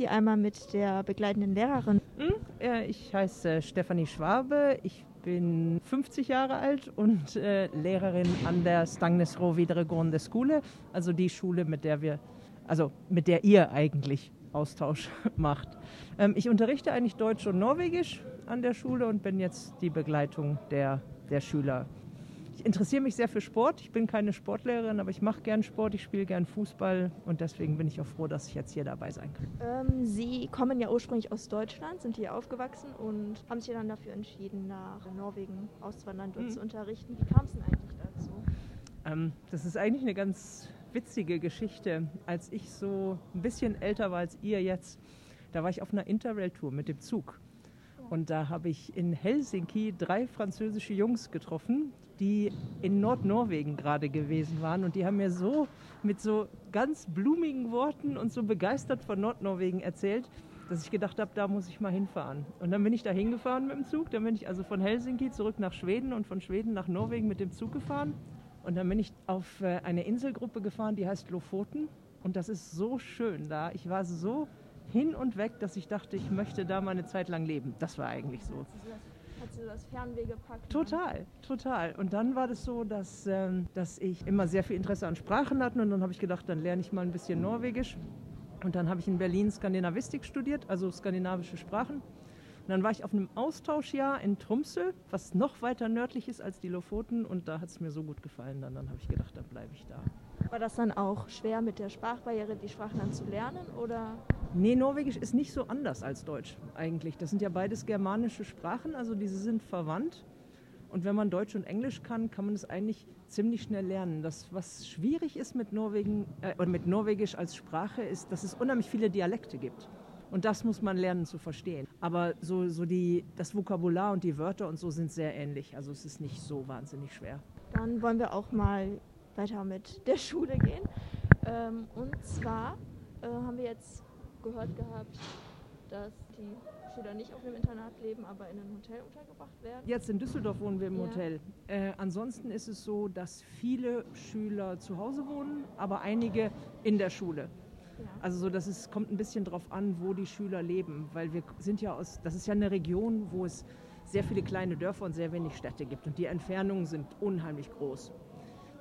hier einmal mit der begleitenden Lehrerin. Hm? Ich heiße Stefanie Schwabe. Ich bin 50 Jahre alt und äh, Lehrerin an der Stangnesro Videregående Schule, also die Schule, mit der wir, also mit der ihr eigentlich Austausch macht. Ähm, ich unterrichte eigentlich Deutsch und Norwegisch an der Schule und bin jetzt die Begleitung der, der Schüler ich interessiere mich sehr für Sport. Ich bin keine Sportlehrerin, aber ich mache gern Sport, ich spiele gern Fußball und deswegen bin ich auch froh, dass ich jetzt hier dabei sein kann. Ähm, Sie kommen ja ursprünglich aus Deutschland, sind hier aufgewachsen und haben sich dann dafür entschieden, nach Norwegen auszuwandern, dort mhm. zu unterrichten. Wie kam es denn eigentlich dazu? Ähm, das ist eigentlich eine ganz witzige Geschichte. Als ich so ein bisschen älter war als ihr jetzt, da war ich auf einer Interrail-Tour mit dem Zug. Und da habe ich in Helsinki drei französische Jungs getroffen, die in Nordnorwegen gerade gewesen waren. Und die haben mir so mit so ganz blumigen Worten und so begeistert von Nordnorwegen erzählt, dass ich gedacht habe, da muss ich mal hinfahren. Und dann bin ich da hingefahren mit dem Zug. Dann bin ich also von Helsinki zurück nach Schweden und von Schweden nach Norwegen mit dem Zug gefahren. Und dann bin ich auf äh, eine Inselgruppe gefahren, die heißt Lofoten. Und das ist so schön da. Ich war so hin und weg, dass ich dachte, ich möchte da mal eine Zeit lang leben. Das war eigentlich so. Hat sie das Fernweh gepackt? Total, total. Und dann war das so, dass, ähm, dass ich immer sehr viel Interesse an Sprachen hatte und dann habe ich gedacht, dann lerne ich mal ein bisschen Norwegisch. Und dann habe ich in Berlin Skandinavistik studiert, also skandinavische Sprachen. Und dann war ich auf einem Austauschjahr in Tromsø, was noch weiter nördlich ist als die Lofoten. Und da hat es mir so gut gefallen. Dann, dann habe ich gedacht, dann bleibe ich da. War das dann auch schwer mit der Sprachbarriere, die Sprachen dann zu lernen? Oder? Nee, Norwegisch ist nicht so anders als Deutsch eigentlich. Das sind ja beides germanische Sprachen, also diese sind verwandt. Und wenn man Deutsch und Englisch kann, kann man es eigentlich ziemlich schnell lernen. Das, was schwierig ist mit, Norwegen, äh, oder mit Norwegisch als Sprache, ist, dass es unheimlich viele Dialekte gibt. Und das muss man lernen zu verstehen. Aber so, so die, das Vokabular und die Wörter und so sind sehr ähnlich. Also es ist nicht so wahnsinnig schwer. Dann wollen wir auch mal weiter mit der Schule gehen. Ähm, und zwar äh, haben wir jetzt gehört gehabt, dass die Schüler nicht auf dem Internat leben, aber in einem Hotel untergebracht werden. Jetzt in Düsseldorf wohnen wir im ja. Hotel. Äh, ansonsten ist es so, dass viele Schüler zu Hause wohnen, aber einige in der Schule. Ja. Also so, dass es kommt ein bisschen darauf an, wo die Schüler leben, weil wir sind ja aus, das ist ja eine Region, wo es sehr viele kleine Dörfer und sehr wenig Städte gibt und die Entfernungen sind unheimlich groß.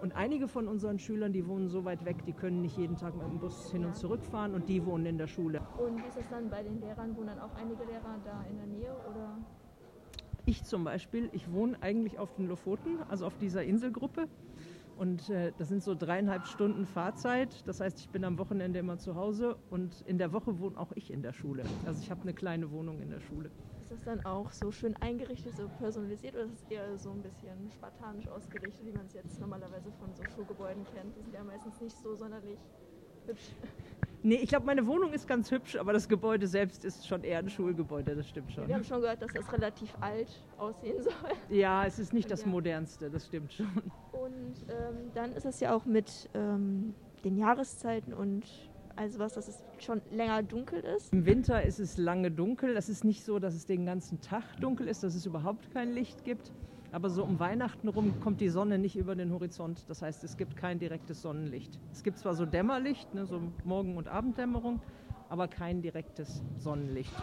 Und einige von unseren Schülern, die wohnen so weit weg, die können nicht jeden Tag mit dem Bus hin und zurück fahren und die wohnen in der Schule. Und wie ist es dann bei den Lehrern? Wohnen dann auch einige Lehrer da in der Nähe oder? Ich zum Beispiel, ich wohne eigentlich auf den Lofoten, also auf dieser Inselgruppe. Und äh, das sind so dreieinhalb Stunden Fahrzeit. Das heißt, ich bin am Wochenende immer zu Hause und in der Woche wohne auch ich in der Schule. Also ich habe eine kleine Wohnung in der Schule. Ist das dann auch so schön eingerichtet, so personalisiert oder ist es eher so ein bisschen spartanisch ausgerichtet, wie man es jetzt normalerweise von so Schulgebäuden kennt? Die sind ja meistens nicht so sonderlich hübsch. Nee, ich glaube, meine Wohnung ist ganz hübsch, aber das Gebäude selbst ist schon eher ein Schulgebäude, das stimmt schon. Wir haben schon gehört, dass das relativ alt aussehen soll. Ja, es ist nicht das ja. modernste, das stimmt schon. Und ähm, dann ist es ja auch mit ähm, den Jahreszeiten und also was, dass es schon länger dunkel ist? Im Winter ist es lange dunkel. Es ist nicht so, dass es den ganzen Tag dunkel ist, dass es überhaupt kein Licht gibt. Aber so um Weihnachten rum kommt die Sonne nicht über den Horizont. Das heißt, es gibt kein direktes Sonnenlicht. Es gibt zwar so Dämmerlicht, ne, so Morgen- und Abenddämmerung, aber kein direktes Sonnenlicht.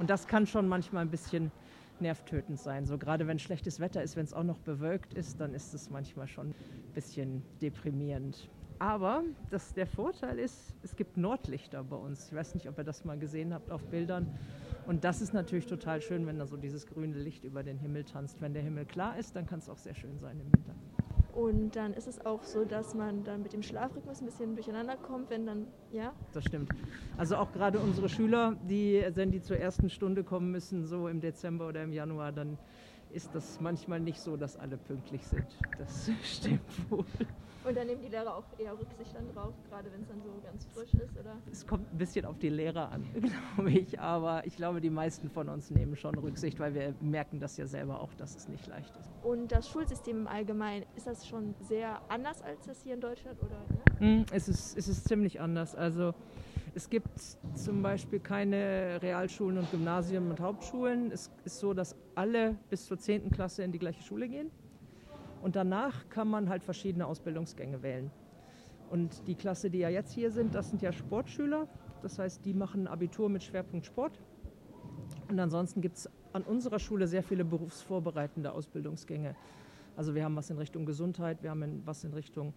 Und das kann schon manchmal ein bisschen nervtötend sein. So gerade wenn schlechtes Wetter ist, wenn es auch noch bewölkt ist, dann ist es manchmal schon ein bisschen deprimierend. Aber das, der Vorteil ist, es gibt Nordlichter bei uns. Ich weiß nicht, ob ihr das mal gesehen habt auf Bildern. Und das ist natürlich total schön, wenn da so dieses grüne Licht über den Himmel tanzt. Wenn der Himmel klar ist, dann kann es auch sehr schön sein im Winter. Und dann ist es auch so, dass man dann mit dem Schlafrhythmus ein bisschen durcheinander kommt, wenn dann, ja? Das stimmt. Also auch gerade unsere Schüler, die, wenn die zur ersten Stunde kommen müssen, so im Dezember oder im Januar, dann ist das manchmal nicht so, dass alle pünktlich sind. Das stimmt wohl. Und dann nehmen die Lehrer auch eher Rücksicht dann drauf, gerade wenn es dann so ganz frisch ist, oder? Es kommt ein bisschen auf die Lehrer an, glaube ich. Aber ich glaube, die meisten von uns nehmen schon Rücksicht, weil wir merken das ja selber auch, dass es nicht leicht ist. Und das Schulsystem im Allgemeinen, ist das schon sehr anders als das hier in Deutschland, oder? Ne? Es, ist, es ist ziemlich anders. Also es gibt zum Beispiel keine Realschulen und Gymnasien und Hauptschulen. Es ist so, dass alle bis zur 10. Klasse in die gleiche Schule gehen. Und danach kann man halt verschiedene Ausbildungsgänge wählen. Und die Klasse, die ja jetzt hier sind, das sind ja Sportschüler. Das heißt, die machen Abitur mit Schwerpunkt Sport. Und ansonsten gibt es an unserer Schule sehr viele berufsvorbereitende Ausbildungsgänge. Also wir haben was in Richtung Gesundheit, wir haben was in Richtung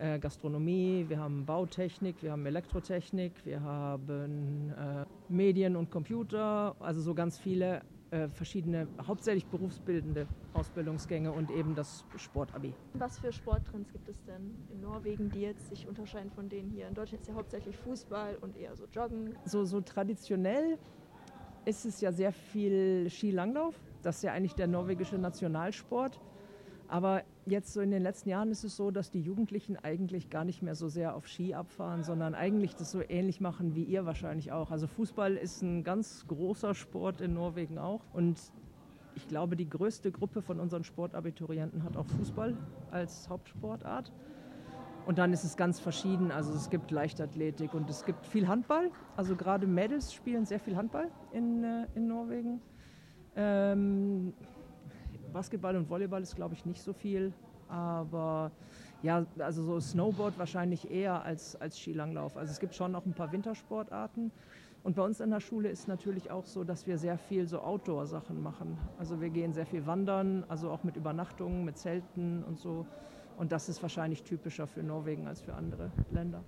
äh, Gastronomie, wir haben Bautechnik, wir haben Elektrotechnik, wir haben äh, Medien und Computer, also so ganz viele äh, verschiedene, hauptsächlich berufsbildende Ausbildungsgänge und eben das Sportabi. Was für Sporttrends gibt es denn in Norwegen, die jetzt sich unterscheiden von denen hier? In Deutschland ist ja hauptsächlich Fußball und eher so Joggen. So, so traditionell ist es ja sehr viel Skilanglauf. Das ist ja eigentlich der norwegische Nationalsport. Aber jetzt so in den letzten Jahren ist es so, dass die Jugendlichen eigentlich gar nicht mehr so sehr auf Ski abfahren, sondern eigentlich das so ähnlich machen wie ihr wahrscheinlich auch. Also Fußball ist ein ganz großer Sport in Norwegen auch. Und ich glaube, die größte Gruppe von unseren Sportabiturienten hat auch Fußball als Hauptsportart. Und dann ist es ganz verschieden. Also es gibt Leichtathletik und es gibt viel Handball. Also gerade Mädels spielen sehr viel Handball in, äh, in Norwegen. Ähm, Basketball und Volleyball ist, glaube ich, nicht so viel. Aber ja, also so Snowboard wahrscheinlich eher als, als Skilanglauf. Also es gibt schon noch ein paar Wintersportarten. Und bei uns in der Schule ist natürlich auch so, dass wir sehr viel so Outdoor-Sachen machen. Also wir gehen sehr viel wandern, also auch mit Übernachtungen, mit Zelten und so. Und das ist wahrscheinlich typischer für Norwegen als für andere Länder.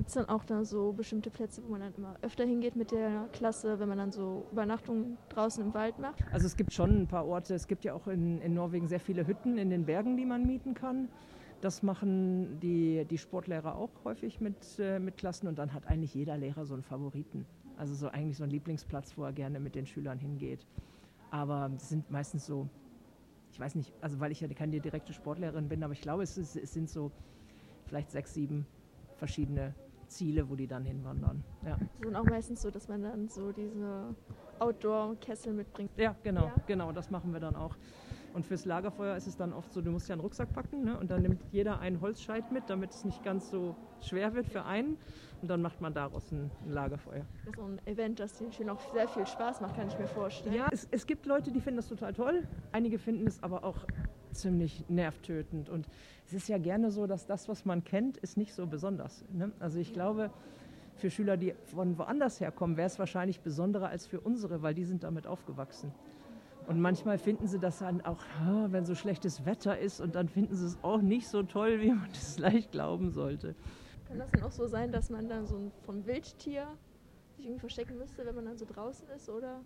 Gibt es dann auch da so bestimmte Plätze, wo man dann immer öfter hingeht mit der Klasse, wenn man dann so Übernachtungen draußen im Wald macht? Also es gibt schon ein paar Orte. Es gibt ja auch in, in Norwegen sehr viele Hütten in den Bergen, die man mieten kann. Das machen die, die Sportlehrer auch häufig mit, äh, mit Klassen und dann hat eigentlich jeder Lehrer so einen Favoriten. Also so eigentlich so einen Lieblingsplatz, wo er gerne mit den Schülern hingeht. Aber es sind meistens so, ich weiß nicht, also weil ich ja keine direkte Sportlehrerin bin, aber ich glaube, es, ist, es sind so vielleicht sechs, sieben verschiedene Ziele, wo die dann hinwandern. Ja. Und auch meistens so, dass man dann so diese Outdoor-Kessel mitbringt. Ja, genau, ja. genau, das machen wir dann auch. Und fürs Lagerfeuer ist es dann oft so, du musst ja einen Rucksack packen ne? und dann nimmt jeder einen Holzscheit mit, damit es nicht ganz so schwer wird für einen. Und dann macht man daraus ein, ein Lagerfeuer. Das ist so ein Event, das den Schülern auch sehr viel Spaß macht, kann ich mir vorstellen. Ja, es, es gibt Leute, die finden das total toll. Einige finden es aber auch ziemlich nervtötend. Und es ist ja gerne so, dass das, was man kennt, ist nicht so besonders. Ne? Also ich glaube, für Schüler, die von woanders herkommen, wäre es wahrscheinlich besonderer als für unsere, weil die sind damit aufgewachsen. Und manchmal finden sie das dann auch, wenn so schlechtes Wetter ist, und dann finden sie es auch nicht so toll, wie man das leicht glauben sollte. Kann das dann auch so sein, dass man dann so vom Wildtier sich irgendwie verstecken müsste, wenn man dann so draußen ist, oder?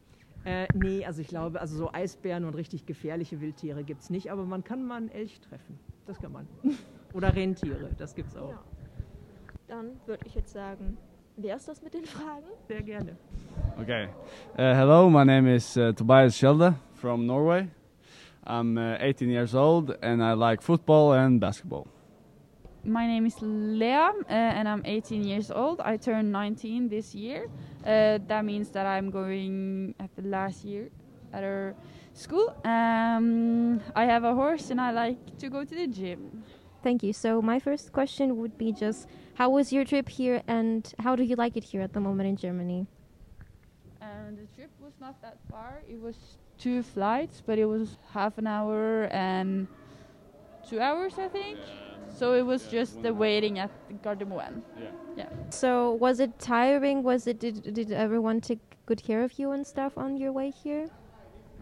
Äh, nee, also ich glaube, also so Eisbären und richtig gefährliche Wildtiere gibt es nicht, aber man kann mal einen Elch treffen. Das kann man. Oder Rentiere, das gibt es auch. Ja. Dann würde ich jetzt sagen, wer ist das mit den Fragen? Sehr gerne. Okay. Uh, hello, my name is uh, Tobias Schelde from Norway. I'm uh, 18 years old and I like football and basketball. My name is Lea uh, and I'm 18 years old. I turned 19 this year. Uh, that means that I'm going at the last year at our school. Um, I have a horse and I like to go to the gym. Thank you. So my first question would be just how was your trip here and how do you like it here at the moment in Germany? And the trip was not that far. It was two flights, but it was half an hour and two hours, I think. Yeah. So it was yeah, just the waiting at Gardermoen. Yeah. Yeah. So was it tiring? Was it did did everyone take good care of you and stuff on your way here?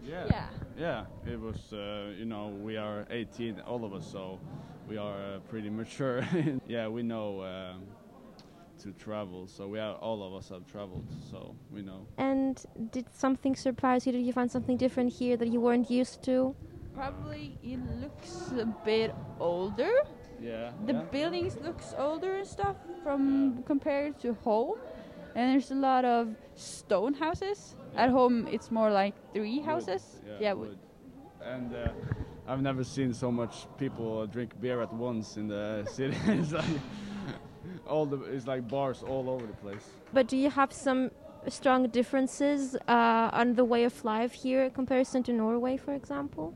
Yeah. Yeah. Yeah. It was. Uh, you know, we are 18, all of us, so we are uh, pretty mature. yeah, we know. Uh, to travel, so we are all of us have traveled, so we know. And did something surprise you? Did you find something different here that you weren't used to? Probably it looks a bit older yeah. The yeah. buildings looks older and stuff from yeah. compared to home, and there's a lot of stone houses. Yeah. At home, it's more like three houses. Wood. Yeah, wood. And uh, I've never seen so much people drink beer at once in the city. it's like all the it's like bars all over the place. But do you have some strong differences uh, on the way of life here in comparison to Norway, for example?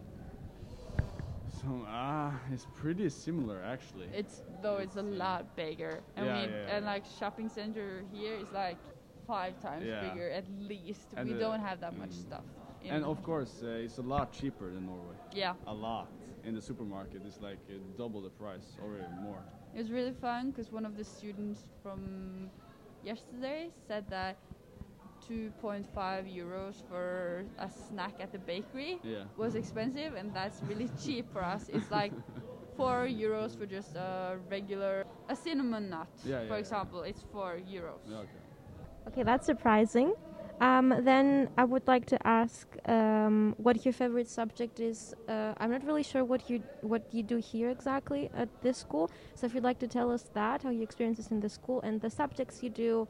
Ah, it's pretty similar actually. It's though it's a lot bigger. I yeah, mean, yeah, and like shopping center here is like five times yeah. bigger at least. And we uh, don't have that mm, much stuff. And of course, uh, it's a lot cheaper than Norway. Yeah. A lot. In the supermarket, it's like uh, double the price or even more. It was really fun because one of the students from yesterday said that 2.5 euros for a snack at the bakery Yeah. was expensive, and that's really cheap for us. It's like four euros for just a regular a cinnamon nut, Yeah, for yeah, yeah. example. It's four euros. Yeah, okay. Okay, that's surprising. Um, then I would like to ask um, what your favorite subject is. Uh, I'm not really sure what you what you do here exactly at this school. So if you'd like to tell us that, how your experiences in the school and the subjects you do,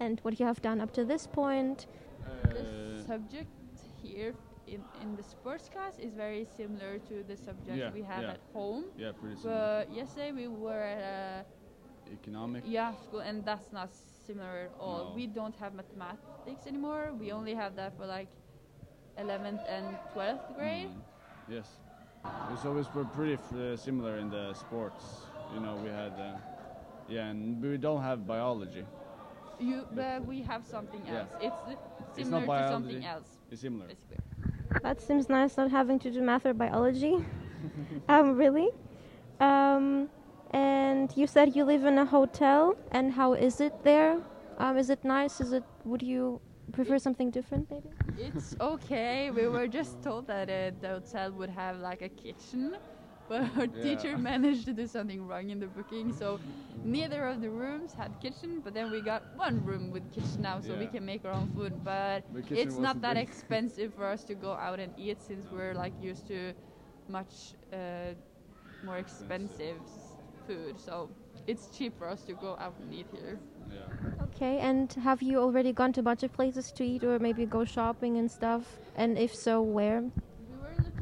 and what you have done up to this point. The Uh, subject here in, in the sports class is very similar to the subject Yeah, we have yeah. at home. yeah, pretty similar. But yesterday we were at a Economic. yeah school, and that's not similar at all. No. We don't have mathematics anymore. We only have that for like 11th and 12th grade. Mm, yes. It's always pretty f- uh, similar in the sports. You know, we had, uh, yeah, and we don't have biology. You, but we have something else. It's uh, It's similar not to something else, It's similar. basically. That seems nice, not having to do math or biology. um, really? Um, and you said you live in a hotel, and how is it there? Um, is it nice? Is it? Would you prefer something different, maybe? It's okay. We were just told that uh, the hotel would have like a kitchen, but our Yeah. teacher managed to do something wrong in the booking. So neither of the rooms had kitchen, but then we got one room with kitchen now, so we can make our own food. But it's not that big. expensive for us to go out and eat since we're like used to much uh, more expensive food. So it's cheap for us to go out and eat here. Yeah. Okay, and have you already gone to a bunch of places to eat or maybe go shopping and stuff? And if so, where?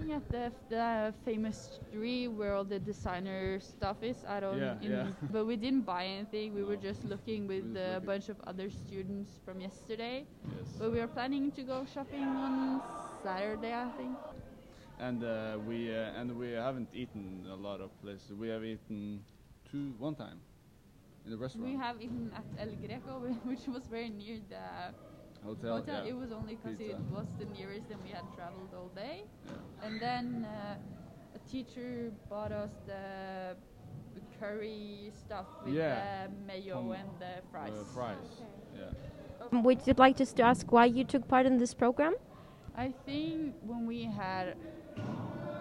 Looking at the, the famous street where all the designer stuff is. I don't, Yeah, in, yeah. but we didn't buy anything. We were just looking with just a looking. bunch of other students from yesterday. Yes. But we are planning to go shopping on Saturday, I think. And uh, we uh, and we haven't eaten a lot of places. We have eaten two one time in the restaurant. We have eaten at El Greco, which was very near the hotel. hotel. yeah. It was only because it was the nearest and we had traveled all day. Yeah. And then uh, a teacher bought us the curry stuff with Yeah. the mayo Tom- and the fries. Uh, fries. Yeah. Um, Would you like us to ask why you took part in this program? I think when we had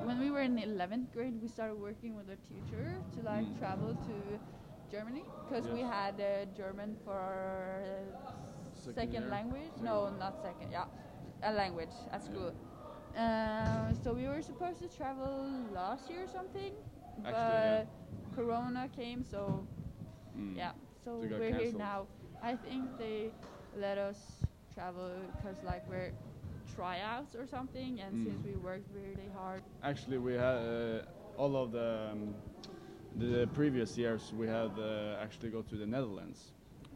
when we were in 11th grade, we started working with a teacher to like Mm. travel to Germany because we had uh, German for our uh, Second second language. No, not second. Yeah, a language at school. Uh, so we were supposed to travel last year or something, but Actually, Corona came, so Mm. yeah. So we're here now. I think they let us travel because like we're tryouts or something, and Mm. since we worked really hard. Actually, we had uh, all of the um, the previous years. We had uh, actually go to the Netherlands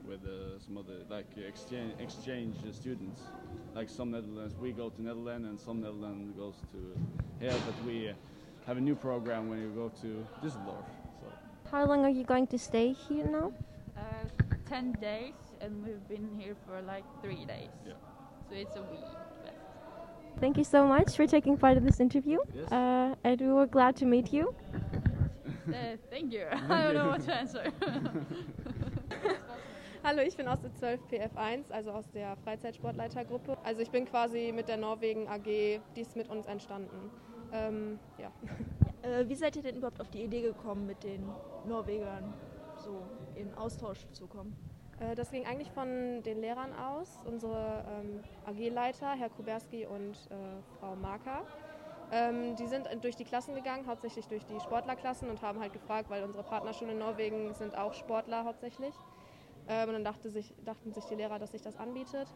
with uh, some other like exchange exchange students. Like some Netherlands, we go to Netherlands, and some Netherlands goes to here. But we uh, have a new program when you go to Düsseldorf. So How long are you going to stay here now? Uh, Ten days, and we've been here for like three days. Yeah. So it's a week. left. Thank you so much for taking part in this interview. Yes. Uh, and we were glad to meet you. Uh, thank you. I don't know what to answer. Hallo, ich bin aus der 12 PF1, also aus der Freizeitsportleitergruppe. Also ich bin quasi mit der Norwegen AG, die ist mit uns entstanden. Ähm, ja. Äh, wie seid ihr denn überhaupt auf die Idee gekommen, mit den Norwegern so in Austausch zu kommen? Äh, das ging eigentlich von den Lehrern aus. Unsere ähm, AG-Leiter, Herr Kuberski und äh, Frau Marker, ähm, die sind durch die Klassen gegangen, hauptsächlich durch die Sportlerklassen und haben halt gefragt, weil unsere Partnerschulen in Norwegen sind auch Sportler hauptsächlich. Ähm, und dann dachte sich, dachten sich die Lehrer, dass sich das anbietet.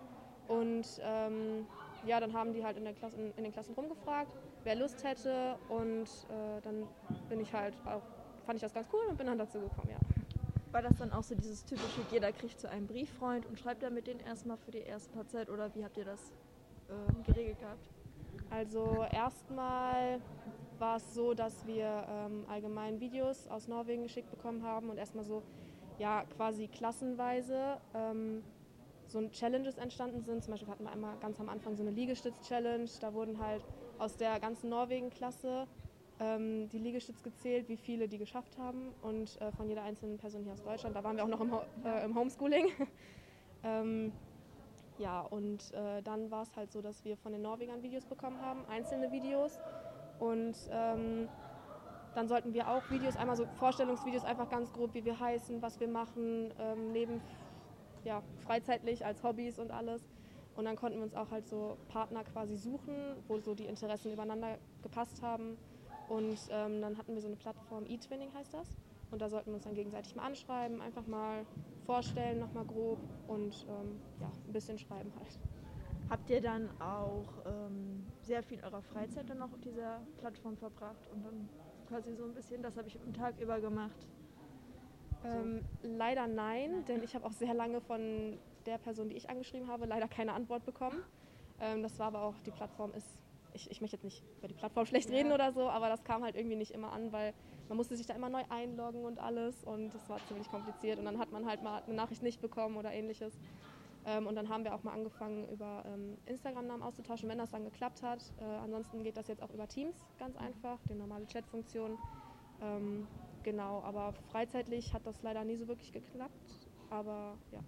Und ähm, ja, dann haben die halt in, der Klassen, in den Klassen rumgefragt, wer Lust hätte. Und äh, dann bin ich halt auch, fand ich das ganz cool und bin dann dazu gekommen, ja. War das dann auch so dieses typische, jeder kriegt so einen Brieffreund und schreibt dann mit denen erstmal für die erste paar Zeit oder wie habt ihr das äh, geregelt gehabt? Also erstmal war es so, dass wir ähm, allgemein Videos aus Norwegen geschickt bekommen haben und erstmal so ja quasi klassenweise ähm, so ein Challenges entstanden sind. Zum Beispiel hatten wir einmal ganz am Anfang so eine Liegestütz-Challenge. Da wurden halt aus der ganzen Norwegen-Klasse ähm, die Liegestütz gezählt, wie viele die geschafft haben und äh, von jeder einzelnen Person hier aus Deutschland. Da waren wir auch noch im, Ho äh, im Homeschooling. Ähm, ja, und äh, dann war es halt so, dass wir von den Norwegern Videos bekommen haben, einzelne Videos. Und ähm, dann sollten wir auch Videos, einmal so Vorstellungsvideos, einfach ganz grob, wie wir heißen, was wir machen, ähm, neben ja, freizeitlich als Hobbys und alles. Und dann konnten wir uns auch halt so Partner quasi suchen, wo so die Interessen übereinander gepasst haben. Und ähm, dann hatten wir so eine Plattform, eTwinning heißt das. Und da sollten wir uns dann gegenseitig mal anschreiben, einfach mal vorstellen, nochmal grob und ähm, ja, ein bisschen schreiben halt. Habt ihr dann auch ähm, sehr viel eurer Freizeit dann noch auf dieser Plattform verbracht und dann quasi so ein bisschen, das habe ich am Tag über gemacht? Ähm, leider nein, denn ich habe auch sehr lange von der Person, die ich angeschrieben habe, leider keine Antwort bekommen. Ähm, das war aber auch, die Plattform ist, ich, ich möchte jetzt nicht über die Plattform schlecht ja. reden oder so, aber das kam halt irgendwie nicht immer an, weil man musste sich da immer neu einloggen und alles und das war ziemlich kompliziert und dann hat man halt mal eine Nachricht nicht bekommen oder ähnliches. Ähm, und dann haben wir auch mal angefangen, über ähm, Instagram-Namen auszutauschen, wenn das dann geklappt hat. Äh, ansonsten geht das jetzt auch über Teams ganz einfach, die normale Chat-Funktion. Ähm, genau, aber freizeitlich hat das leider nie so wirklich geklappt. Aber ja.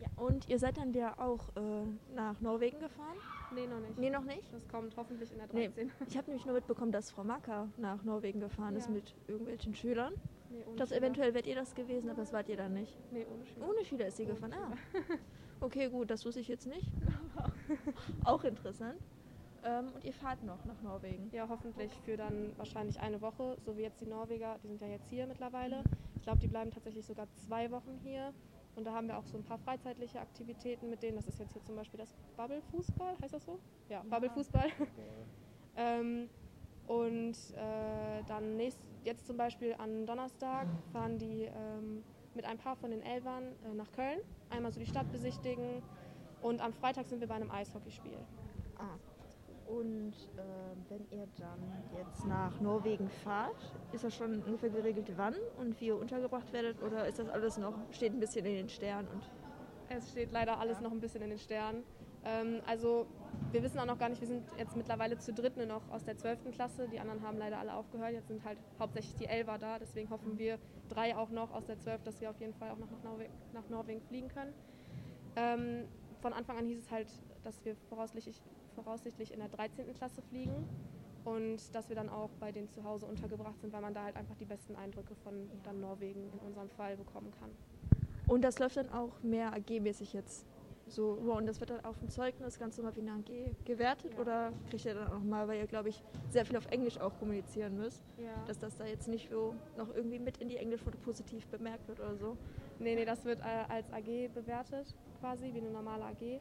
Ja, und ihr seid dann ja auch äh, nach Norwegen gefahren? Nee, noch nicht. Nee, noch nicht? Das kommt hoffentlich in der 13. Nee, ich habe nämlich nur mitbekommen, dass Frau Macker nach Norwegen gefahren ja. ist mit irgendwelchen Schülern. Nee, ohne das Schüler. eventuell wärt ihr das gewesen, aber das wart ihr dann nicht. Nee, ohne Schüler. Ohne Schüler ist sie ohne gefahren, ah. Okay, gut, das wusste ich jetzt nicht. auch interessant. Ähm, und ihr fahrt noch nach Norwegen? Ja, hoffentlich für dann wahrscheinlich eine Woche, so wie jetzt die Norweger, die sind ja jetzt hier mittlerweile. Ich glaube, die bleiben tatsächlich sogar zwei Wochen hier. Und da haben wir auch so ein paar freizeitliche Aktivitäten mit denen. Das ist jetzt hier zum Beispiel das Bubble-Fußball, heißt das so? Ja, Bubble-Fußball. ähm, und äh, dann nächst, jetzt zum Beispiel am Donnerstag fahren die ähm, mit ein paar von den Elvern äh, nach Köln. Einmal so die Stadt besichtigen. Und am Freitag sind wir bei einem Eishockeyspiel. Ah. Und äh, wenn ihr dann jetzt nach Norwegen fahrt, ist das schon ungefähr geregelt, wann und wie ihr untergebracht werdet? Oder ist das alles noch, steht ein bisschen in den Sternen? Und es steht leider alles noch ein bisschen in den Sternen. Ähm, also wir wissen auch noch gar nicht, wir sind jetzt mittlerweile zu dritt nur noch aus der 12. Klasse. Die anderen haben leider alle aufgehört. Jetzt sind halt hauptsächlich die Elfer da. Deswegen hoffen wir drei auch noch aus der 12, dass wir auf jeden Fall auch noch nach, Norwe nach Norwegen fliegen können. Ähm, von Anfang an hieß es halt, dass wir voraussichtlich voraussichtlich in der 13. Klasse fliegen und dass wir dann auch bei denen zu Hause untergebracht sind, weil man da halt einfach die besten Eindrücke von dann Norwegen in unserem Fall bekommen kann. Und das läuft dann auch mehr AG-mäßig jetzt so, und das wird dann auf dem Zeugnis ganz normal wie eine AG gewertet ja. oder kriegt ihr dann auch mal, weil ihr glaube ich sehr viel auf Englisch auch kommunizieren müsst, ja. dass das da jetzt nicht so noch irgendwie mit in die Englischnote positiv bemerkt wird oder so? Nee, nee, das wird äh, als AG bewertet quasi, wie eine normale AG.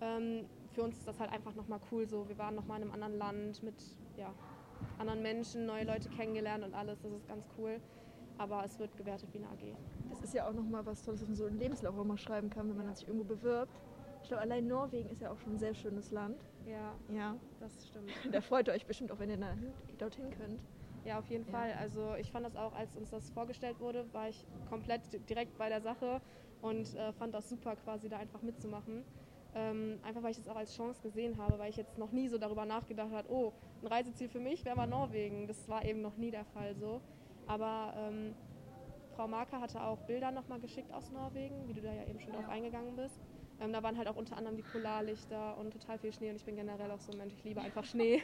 Ähm, für uns ist das halt einfach nochmal cool so. Wir waren nochmal in einem anderen Land mit ja, anderen Menschen, neue Leute kennengelernt und alles. Das ist ganz cool. Aber es wird gewertet wie eine AG. Das ist ja auch nochmal was Tolles, was man so einen Lebenslauf auch mal schreiben kann, wenn man sich irgendwo bewirbt. Ich glaube, allein Norwegen ist ja auch schon ein sehr schönes Land. Ja, ja. das stimmt. Da freut ihr euch bestimmt auch, wenn ihr da, dorthin könnt. Ja, auf jeden ja. Fall. Also ich fand das auch, als uns das vorgestellt wurde, war ich komplett direkt bei der Sache und äh, fand das super, quasi da einfach mitzumachen. Ähm, einfach weil ich es auch als Chance gesehen habe, weil ich jetzt noch nie so darüber nachgedacht habe, oh, ein Reiseziel für mich wäre mal Norwegen. Das war eben noch nie der Fall so. Aber ähm, Frau Marker hatte auch Bilder nochmal geschickt aus Norwegen, wie du da ja eben schon ja. drauf eingegangen bist. Ähm, da waren halt auch unter anderem die Polarlichter und total viel Schnee und ich bin generell auch so ein Mensch, ich liebe einfach Schnee.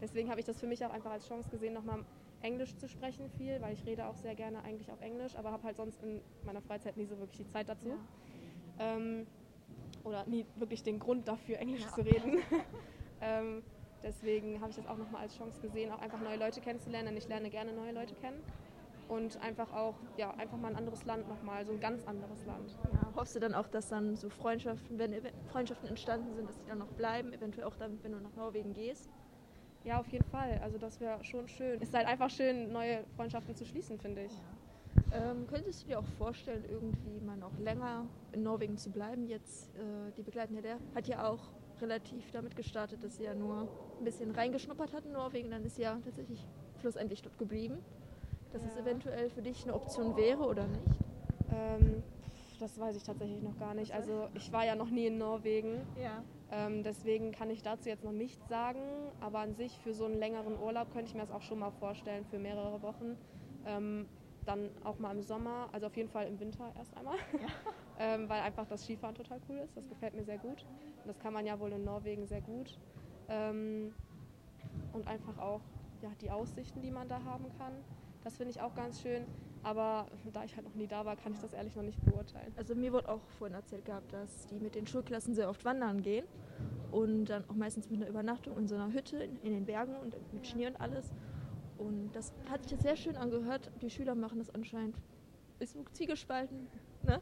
Deswegen habe ich das für mich auch einfach als Chance gesehen, nochmal Englisch zu sprechen viel, weil ich rede auch sehr gerne eigentlich auf Englisch, aber habe halt sonst in meiner Freizeit nie so wirklich die Zeit dazu. Ja. Ähm, oder nie wirklich den Grund dafür, Englisch ja. zu reden. ähm, deswegen habe ich das auch nochmal als Chance gesehen, auch einfach neue Leute kennenzulernen, denn ich lerne gerne neue Leute kennen. Und einfach auch, ja, einfach mal ein anderes Land nochmal, so ein ganz anderes Land. Ja, hoffst du dann auch, dass dann so Freundschaften, wenn Freundschaften entstanden sind, dass die dann noch bleiben, eventuell auch dann, wenn du nach Norwegen gehst? Ja, auf jeden Fall. Also das wäre schon schön. Es ist halt einfach schön, neue Freundschaften zu schließen, finde ich. Ja. Ähm, könntest du dir auch vorstellen, irgendwie mal noch länger in Norwegen zu bleiben? Jetzt äh, die Begleitende der hat ja auch relativ damit gestartet, dass sie ja nur ein bisschen reingeschnuppert hat in Norwegen, dann ist sie ja tatsächlich schlussendlich dort geblieben. Dass ja. es eventuell für dich eine Option wäre oder nicht? Ähm, das weiß ich tatsächlich noch gar nicht. Also ich war ja noch nie in Norwegen. Ja. Ähm, deswegen kann ich dazu jetzt noch nichts sagen. Aber an sich für so einen längeren Urlaub könnte ich mir das auch schon mal vorstellen, für mehrere Wochen. Ähm, dann auch mal im Sommer, also auf jeden Fall im Winter erst einmal, ja. ähm, weil einfach das Skifahren total cool ist. Das gefällt mir sehr gut. Und das kann man ja wohl in Norwegen sehr gut. Ähm, und einfach auch ja, die Aussichten, die man da haben kann. Das finde ich auch ganz schön. Aber da ich halt noch nie da war, kann ich das ehrlich noch nicht beurteilen. Also mir wurde auch vorhin erzählt gehabt, dass die mit den Schulklassen sehr oft wandern gehen und dann auch meistens mit einer Übernachtung in so einer Hütte in, in den Bergen und mit Schnee und alles. Und das hat sich sehr schön angehört. Die Schüler machen das anscheinend, ist so ziegespalten, ne?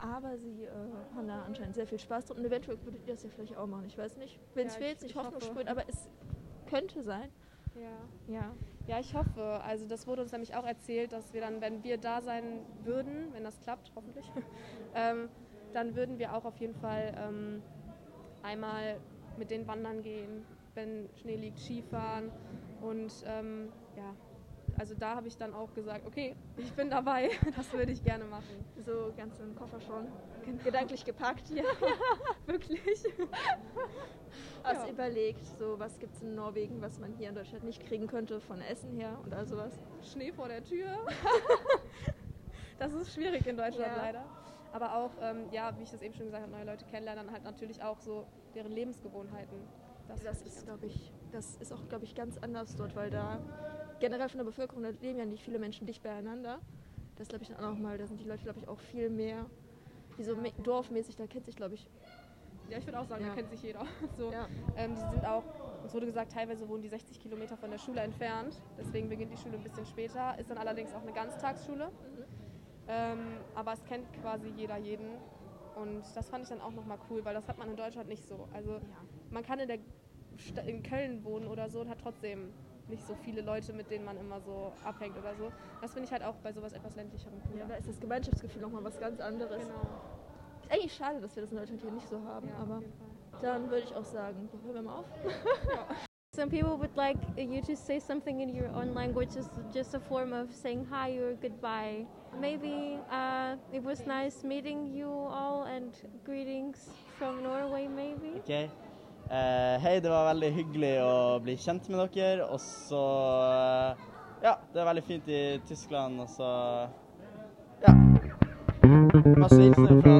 aber sie äh, haben da anscheinend sehr viel Spaß drin. Und eventuell würdet ihr das ja vielleicht auch machen. Ich weiß nicht, wenn es ja, fehlt, nicht Hoffnung sprüht, aber es könnte sein. Ja. ja. Ja, ich hoffe. Also das wurde uns nämlich auch erzählt, dass wir dann, wenn wir da sein würden, wenn das klappt, hoffentlich, ähm, dann würden wir auch auf jeden Fall ähm, einmal mit den Wandern gehen, wenn Schnee liegt, Skifahren und ähm, ja, also da habe ich dann auch gesagt, okay, ich bin dabei, das würde ich gerne machen. So ganz im Koffer schon genau. gedanklich gepackt. Ja, wirklich. Hast ja. überlegt, so was gibt es in Norwegen, was man hier in Deutschland nicht kriegen könnte von Essen her und all sowas? Schnee vor der Tür. das ist schwierig in Deutschland ja. leider. Aber auch, ähm, ja, wie ich das eben schon gesagt habe, neue Leute kennenlernen, halt natürlich auch so deren Lebensgewohnheiten. Das, das ist, glaube ich, das ist auch, glaube ich, ganz anders dort, weil da generell von der Bevölkerung, da leben ja nicht viele Menschen dicht beieinander. Das glaube ich dann auch nochmal, da sind die Leute, glaube ich, auch viel mehr, wie so dorfmäßig, da kennt sich, glaube ich. Ja, ich würde auch sagen, ja. da kennt sich jeder. So, ja. ähm, die sind auch, uns wurde gesagt, teilweise wohnen die 60 Kilometer von der Schule entfernt. Deswegen beginnt die Schule ein bisschen später. Ist dann allerdings auch eine Ganztagsschule. Mhm. Ähm, aber es kennt quasi jeder jeden. Und das fand ich dann auch nochmal cool, weil das hat man in Deutschland nicht so. Also ja. man kann in, der in Köln wohnen oder so und hat trotzdem nicht so viele Leute, mit denen man immer so abhängt oder so. Das finde ich halt auch bei sowas etwas ländlicherem cool. Ja, da ist das Gemeinschaftsgefühl nochmal was ganz anderes. Genau. Ist eigentlich schade, dass wir das in Deutschland hier nicht so haben, ja, aber dann würde ich auch sagen, hören wir mal auf. ja. Some people would like you to say something in your own language, just, just a form of saying hi or goodbye. Maybe uh, it was nice meeting you all and greetings from Norway, maybe. Okay. Eh, hei, det var veldig hyggelig å bli kjent med dere. Og så eh, Ja, det er veldig fint i Tyskland, og så Ja. Masse hilsener fra.